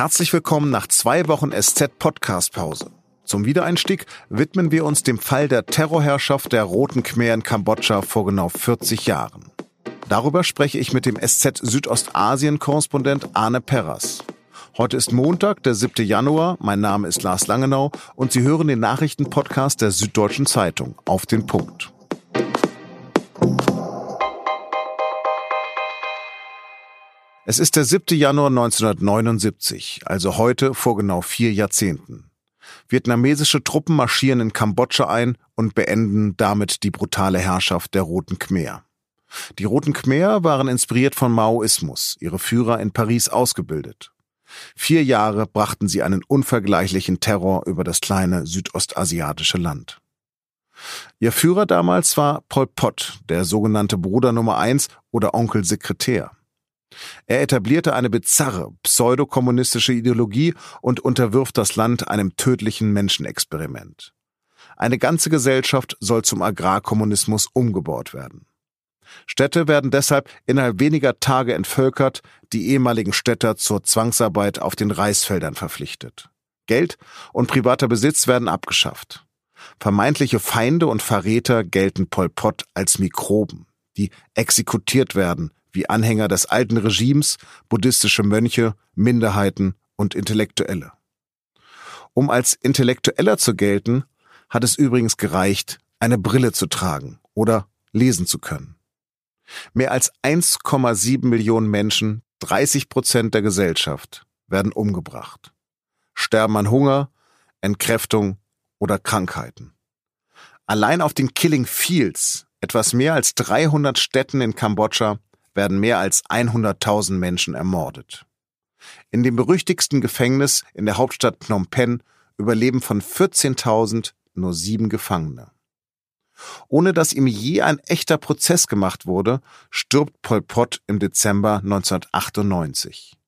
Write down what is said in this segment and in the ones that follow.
Herzlich willkommen nach zwei Wochen SZ-Podcast-Pause. Zum Wiedereinstieg widmen wir uns dem Fall der Terrorherrschaft der Roten Khmer in Kambodscha vor genau 40 Jahren. Darüber spreche ich mit dem SZ Südostasien-Korrespondent Arne Perras. Heute ist Montag, der 7. Januar. Mein Name ist Lars Langenau und Sie hören den Nachrichtenpodcast der Süddeutschen Zeitung auf den Punkt. Es ist der 7. Januar 1979, also heute vor genau vier Jahrzehnten. Vietnamesische Truppen marschieren in Kambodscha ein und beenden damit die brutale Herrschaft der Roten Khmer. Die Roten Khmer waren inspiriert von Maoismus, ihre Führer in Paris ausgebildet. Vier Jahre brachten sie einen unvergleichlichen Terror über das kleine südostasiatische Land. Ihr Führer damals war Pol Pot, der sogenannte Bruder Nummer eins oder Onkel Sekretär. Er etablierte eine bizarre, pseudokommunistische Ideologie und unterwirft das Land einem tödlichen Menschenexperiment. Eine ganze Gesellschaft soll zum Agrarkommunismus umgebaut werden. Städte werden deshalb innerhalb weniger Tage entvölkert, die ehemaligen Städter zur Zwangsarbeit auf den Reisfeldern verpflichtet. Geld und privater Besitz werden abgeschafft. Vermeintliche Feinde und Verräter gelten Pol Pot als Mikroben, die exekutiert werden, wie Anhänger des alten Regimes, buddhistische Mönche, Minderheiten und Intellektuelle. Um als Intellektueller zu gelten, hat es übrigens gereicht, eine Brille zu tragen oder lesen zu können. Mehr als 1,7 Millionen Menschen, 30 Prozent der Gesellschaft, werden umgebracht. Sterben an Hunger, Entkräftung oder Krankheiten. Allein auf den Killing Fields, etwas mehr als 300 Städten in Kambodscha, werden mehr als 100.000 Menschen ermordet. In dem berüchtigsten Gefängnis in der Hauptstadt Phnom Penh überleben von 14.000 nur sieben Gefangene. Ohne dass ihm je ein echter Prozess gemacht wurde, stirbt Pol Pot im Dezember 1998.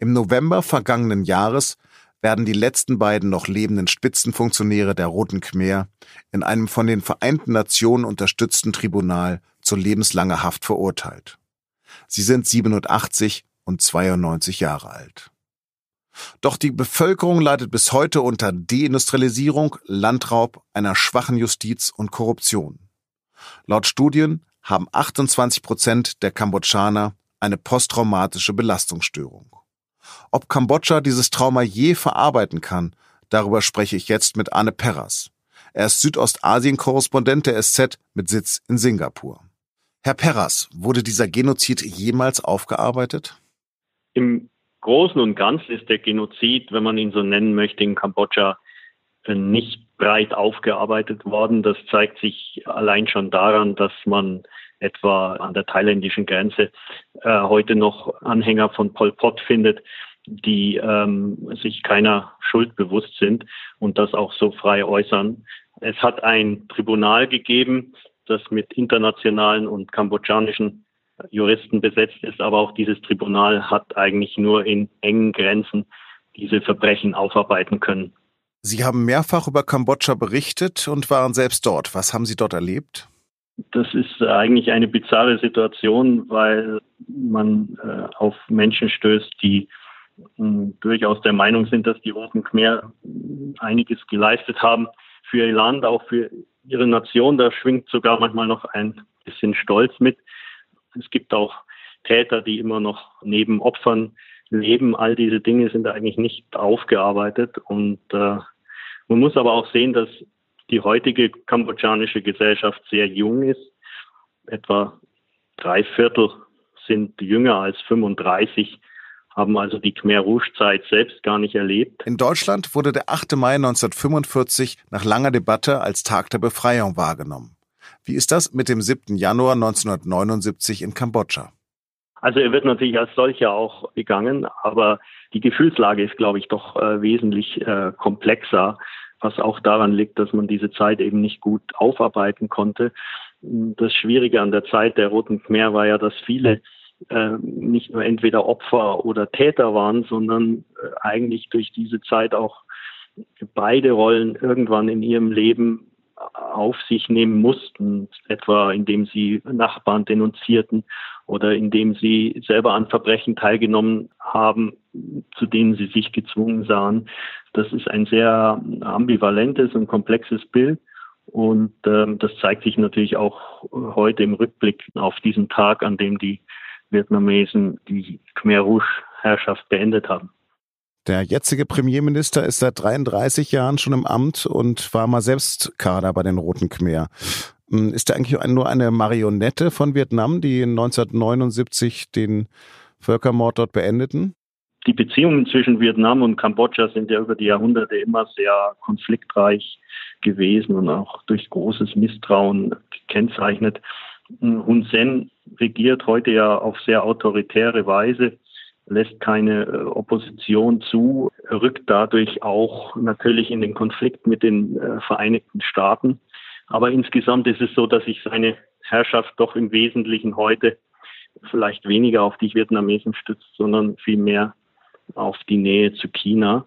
Im November vergangenen Jahres werden die letzten beiden noch lebenden Spitzenfunktionäre der Roten Khmer in einem von den Vereinten Nationen unterstützten Tribunal zu lebenslanger Haft verurteilt. Sie sind 87 und 92 Jahre alt. Doch die Bevölkerung leidet bis heute unter Deindustrialisierung, Landraub, einer schwachen Justiz und Korruption. Laut Studien haben 28 Prozent der Kambodschaner eine posttraumatische Belastungsstörung. Ob Kambodscha dieses Trauma je verarbeiten kann, darüber spreche ich jetzt mit Arne Perras. Er ist Südostasien-Korrespondent der SZ mit Sitz in Singapur. Herr Perras, wurde dieser Genozid jemals aufgearbeitet? Im Großen und Ganzen ist der Genozid, wenn man ihn so nennen möchte, in Kambodscha nicht breit aufgearbeitet worden. Das zeigt sich allein schon daran, dass man etwa an der thailändischen Grenze äh, heute noch Anhänger von Pol Pot findet, die ähm, sich keiner Schuld bewusst sind und das auch so frei äußern. Es hat ein Tribunal gegeben, das mit internationalen und kambodschanischen Juristen besetzt ist, aber auch dieses Tribunal hat eigentlich nur in engen Grenzen diese Verbrechen aufarbeiten können. Sie haben mehrfach über Kambodscha berichtet und waren selbst dort. Was haben Sie dort erlebt? Das ist eigentlich eine bizarre Situation, weil man äh, auf Menschen stößt, die äh, durchaus der Meinung sind, dass die Roten Khmer einiges geleistet haben für ihr Land, auch für ihre Nation. Da schwingt sogar manchmal noch ein bisschen Stolz mit. Es gibt auch Täter, die immer noch neben Opfern leben. All diese Dinge sind eigentlich nicht aufgearbeitet. Und äh, man muss aber auch sehen, dass die heutige kambodschanische Gesellschaft sehr jung ist. Etwa drei Viertel sind jünger als 35 haben also die Khmer Rouge-Zeit selbst gar nicht erlebt. In Deutschland wurde der 8. Mai 1945 nach langer Debatte als Tag der Befreiung wahrgenommen. Wie ist das mit dem 7. Januar 1979 in Kambodscha? Also er wird natürlich als solcher auch begangen, aber die Gefühlslage ist, glaube ich, doch äh, wesentlich äh, komplexer, was auch daran liegt, dass man diese Zeit eben nicht gut aufarbeiten konnte. Das Schwierige an der Zeit der Roten Khmer war ja, dass viele nicht nur entweder Opfer oder Täter waren, sondern äh, eigentlich durch diese Zeit auch beide Rollen irgendwann in ihrem Leben auf sich nehmen mussten, etwa indem sie Nachbarn denunzierten oder indem sie selber an Verbrechen teilgenommen haben, zu denen sie sich gezwungen sahen. Das ist ein sehr ambivalentes und komplexes Bild. Und ähm, das zeigt sich natürlich auch heute im Rückblick auf diesen Tag, an dem die Vietnamesen die Khmer Rouge-Herrschaft beendet haben. Der jetzige Premierminister ist seit 33 Jahren schon im Amt und war mal selbst Kader bei den Roten Khmer. Hm, ist er eigentlich nur eine Marionette von Vietnam, die 1979 den Völkermord dort beendeten? Die Beziehungen zwischen Vietnam und Kambodscha sind ja über die Jahrhunderte immer sehr konfliktreich gewesen und auch durch großes Misstrauen gekennzeichnet. Hun Sen regiert heute ja auf sehr autoritäre Weise, lässt keine äh, Opposition zu, rückt dadurch auch natürlich in den Konflikt mit den äh, Vereinigten Staaten. Aber insgesamt ist es so, dass sich seine Herrschaft doch im Wesentlichen heute vielleicht weniger auf die Vietnamesen stützt, sondern vielmehr auf die Nähe zu China.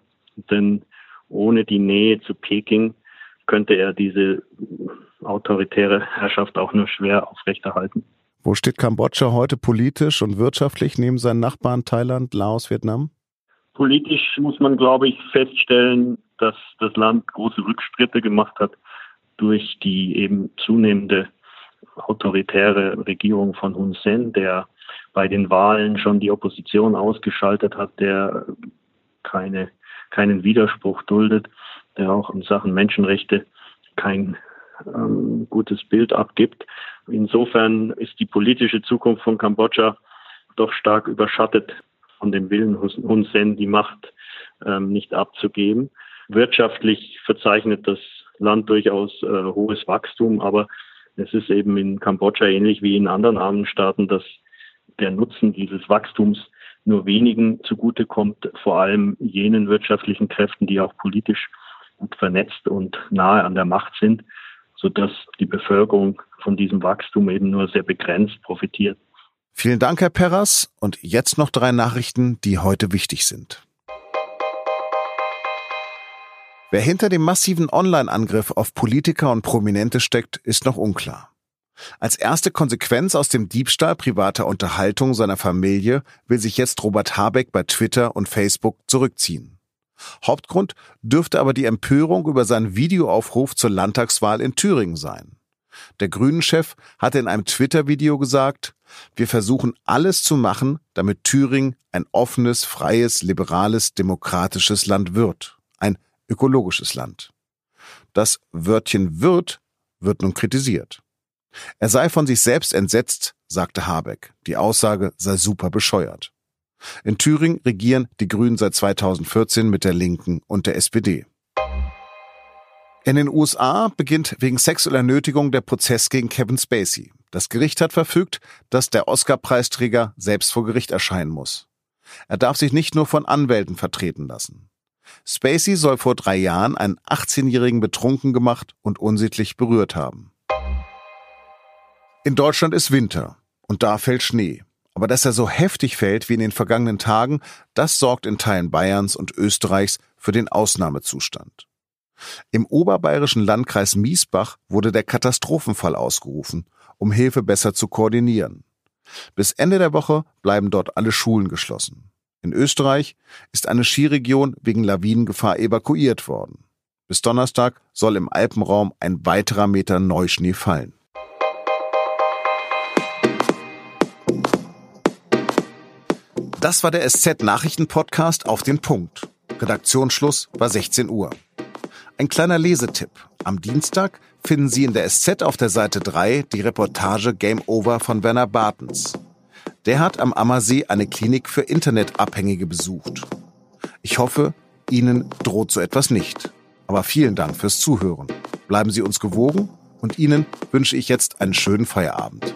Denn ohne die Nähe zu Peking könnte er diese autoritäre Herrschaft auch nur schwer aufrechterhalten. Wo steht Kambodscha heute politisch und wirtschaftlich neben seinen Nachbarn Thailand, Laos, Vietnam? Politisch muss man, glaube ich, feststellen, dass das Land große Rückschritte gemacht hat durch die eben zunehmende autoritäre Regierung von Hun Sen, der bei den Wahlen schon die Opposition ausgeschaltet hat, der keine, keinen Widerspruch duldet, der auch in Sachen Menschenrechte kein ähm, gutes Bild abgibt. Insofern ist die politische Zukunft von Kambodscha doch stark überschattet von dem Willen Hun Sen, die Macht ähm, nicht abzugeben. Wirtschaftlich verzeichnet das Land durchaus äh, hohes Wachstum, aber es ist eben in Kambodscha ähnlich wie in anderen armen Staaten, dass der Nutzen dieses Wachstums nur wenigen zugutekommt, vor allem jenen wirtschaftlichen Kräften, die auch politisch gut vernetzt und nahe an der Macht sind, sodass die Bevölkerung von diesem Wachstum eben nur sehr begrenzt profitiert. Vielen Dank, Herr Perras. Und jetzt noch drei Nachrichten, die heute wichtig sind. Wer hinter dem massiven Online-Angriff auf Politiker und Prominente steckt, ist noch unklar. Als erste Konsequenz aus dem Diebstahl privater Unterhaltung seiner Familie will sich jetzt Robert Habeck bei Twitter und Facebook zurückziehen. Hauptgrund dürfte aber die Empörung über seinen Videoaufruf zur Landtagswahl in Thüringen sein. Der Grünen-Chef hatte in einem Twitter-Video gesagt, wir versuchen alles zu machen, damit Thüringen ein offenes, freies, liberales, demokratisches Land wird. Ein ökologisches Land. Das Wörtchen wird wird nun kritisiert. Er sei von sich selbst entsetzt, sagte Habeck. Die Aussage sei super bescheuert. In Thüringen regieren die Grünen seit 2014 mit der Linken und der SPD. In den USA beginnt wegen sexueller Nötigung der Prozess gegen Kevin Spacey. Das Gericht hat verfügt, dass der Oscar-Preisträger selbst vor Gericht erscheinen muss. Er darf sich nicht nur von Anwälten vertreten lassen. Spacey soll vor drei Jahren einen 18-Jährigen betrunken gemacht und unsittlich berührt haben. In Deutschland ist Winter und da fällt Schnee. Aber dass er so heftig fällt wie in den vergangenen Tagen, das sorgt in Teilen Bayerns und Österreichs für den Ausnahmezustand. Im oberbayerischen Landkreis Miesbach wurde der Katastrophenfall ausgerufen, um Hilfe besser zu koordinieren. Bis Ende der Woche bleiben dort alle Schulen geschlossen. In Österreich ist eine Skiregion wegen Lawinengefahr evakuiert worden. Bis Donnerstag soll im Alpenraum ein weiterer Meter Neuschnee fallen. Das war der SZ-Nachrichten-Podcast auf den Punkt. Redaktionsschluss war 16 Uhr. Ein kleiner Lesetipp. Am Dienstag finden Sie in der SZ auf der Seite 3 die Reportage Game Over von Werner Bartens. Der hat am Ammersee eine Klinik für Internetabhängige besucht. Ich hoffe, Ihnen droht so etwas nicht. Aber vielen Dank fürs Zuhören. Bleiben Sie uns gewogen und Ihnen wünsche ich jetzt einen schönen Feierabend.